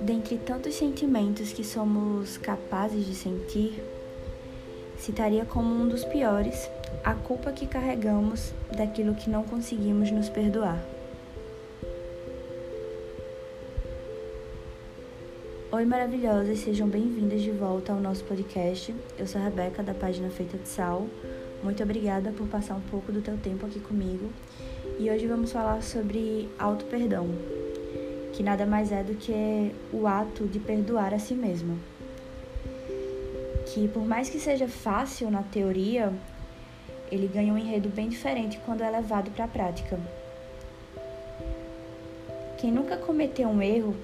Dentre tantos sentimentos que somos capazes de sentir, citaria como um dos piores a culpa que carregamos daquilo que não conseguimos nos perdoar. Oi, maravilhosas, sejam bem-vindas de volta ao nosso podcast. Eu sou a Rebeca, da página Feita de Sal. Muito obrigada por passar um pouco do teu tempo aqui comigo. E hoje vamos falar sobre auto-perdão que nada mais é do que o ato de perdoar a si mesmo. Que por mais que seja fácil na teoria, ele ganha um enredo bem diferente quando é levado para a prática. Quem nunca cometeu um erro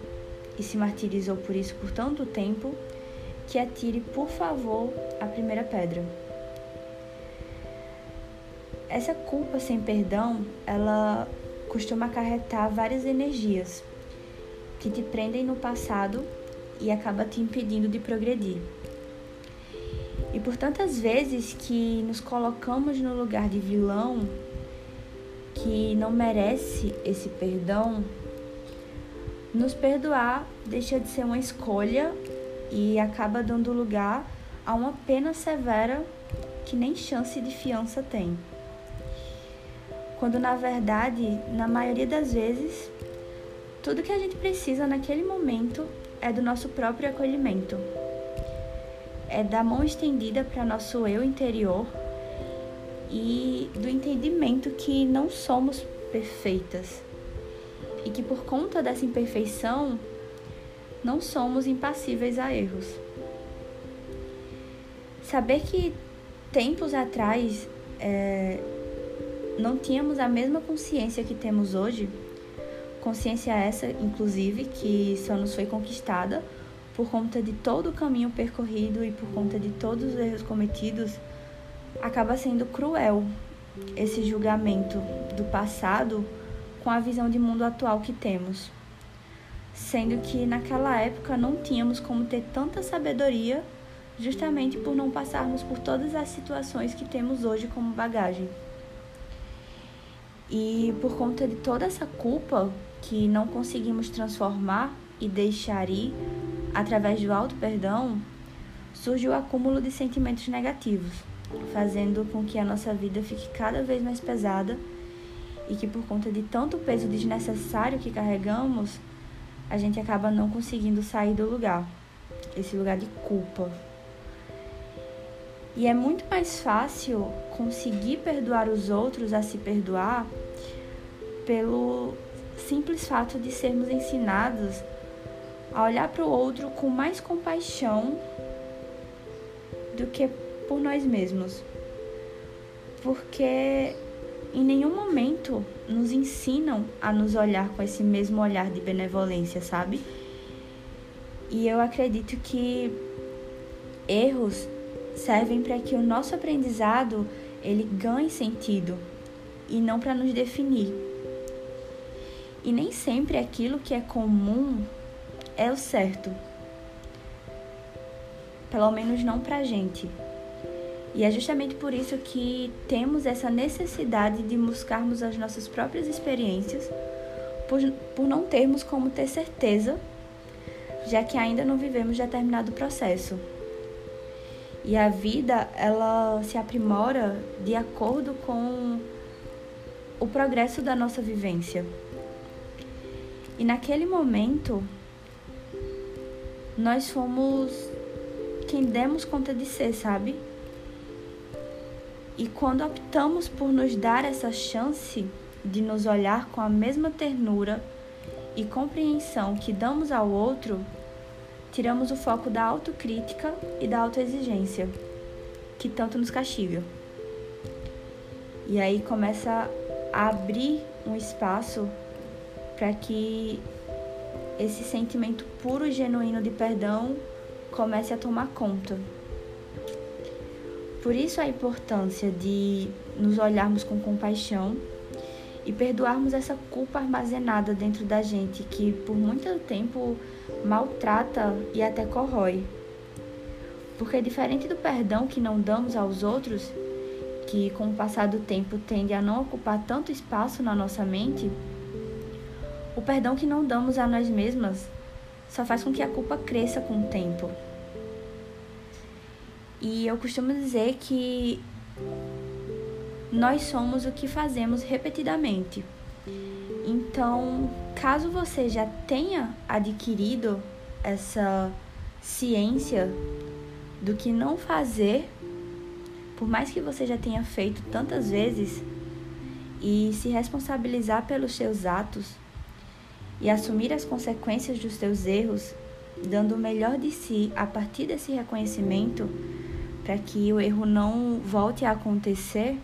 e se martirizou por isso por tanto tempo, que atire, por favor, a primeira pedra. Essa culpa sem perdão, ela costuma acarretar várias energias que te prendem no passado e acaba te impedindo de progredir. E por tantas vezes que nos colocamos no lugar de vilão que não merece esse perdão, nos perdoar deixa de ser uma escolha e acaba dando lugar a uma pena severa que nem chance de fiança tem. Quando na verdade, na maioria das vezes, tudo que a gente precisa naquele momento é do nosso próprio acolhimento. É da mão estendida para nosso eu interior e do entendimento que não somos perfeitas e que por conta dessa imperfeição não somos impassíveis a erros. Saber que tempos atrás é, não tínhamos a mesma consciência que temos hoje Consciência essa, inclusive, que só nos foi conquistada por conta de todo o caminho percorrido e por conta de todos os erros cometidos, acaba sendo cruel esse julgamento do passado com a visão de mundo atual que temos. Sendo que naquela época não tínhamos como ter tanta sabedoria, justamente por não passarmos por todas as situações que temos hoje como bagagem. E por conta de toda essa culpa que não conseguimos transformar e deixar ir através do alto perdão, surge o acúmulo de sentimentos negativos, fazendo com que a nossa vida fique cada vez mais pesada e que por conta de tanto peso desnecessário que carregamos, a gente acaba não conseguindo sair do lugar, esse lugar de culpa. E é muito mais fácil conseguir perdoar os outros a se perdoar pelo simples fato de sermos ensinados a olhar para o outro com mais compaixão do que por nós mesmos. Porque em nenhum momento nos ensinam a nos olhar com esse mesmo olhar de benevolência, sabe? E eu acredito que erros servem para que o nosso aprendizado ele ganhe sentido e não para nos definir. E nem sempre aquilo que é comum é o certo. Pelo menos não pra gente. E é justamente por isso que temos essa necessidade de buscarmos as nossas próprias experiências, por, por não termos como ter certeza, já que ainda não vivemos determinado processo. E a vida, ela se aprimora de acordo com o progresso da nossa vivência. E naquele momento, nós fomos quem demos conta de ser, sabe? E quando optamos por nos dar essa chance de nos olhar com a mesma ternura e compreensão que damos ao outro, tiramos o foco da autocrítica e da autoexigência, que tanto nos castiga. E aí começa a abrir um espaço para que esse sentimento puro e genuíno de perdão comece a tomar conta. Por isso a importância de nos olharmos com compaixão e perdoarmos essa culpa armazenada dentro da gente que por muito tempo maltrata e até corrói. Porque diferente do perdão que não damos aos outros, que com o passar do tempo tende a não ocupar tanto espaço na nossa mente, o perdão que não damos a nós mesmas só faz com que a culpa cresça com o tempo. E eu costumo dizer que nós somos o que fazemos repetidamente. Então, caso você já tenha adquirido essa ciência do que não fazer, por mais que você já tenha feito tantas vezes, e se responsabilizar pelos seus atos e assumir as consequências dos seus erros, dando o melhor de si a partir desse reconhecimento, para que o erro não volte a acontecer,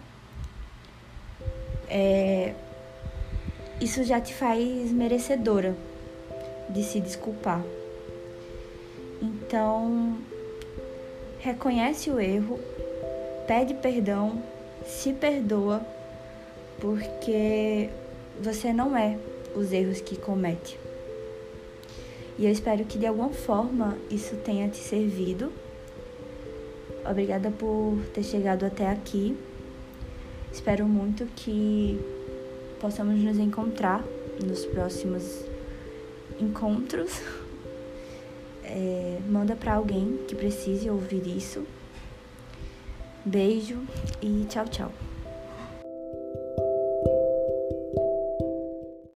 é, isso já te faz merecedora de se desculpar. Então, reconhece o erro, pede perdão, se perdoa, porque você não é os erros que comete. E eu espero que de alguma forma isso tenha te servido. Obrigada por ter chegado até aqui. Espero muito que possamos nos encontrar nos próximos encontros. É, manda para alguém que precise ouvir isso. Beijo e tchau, tchau.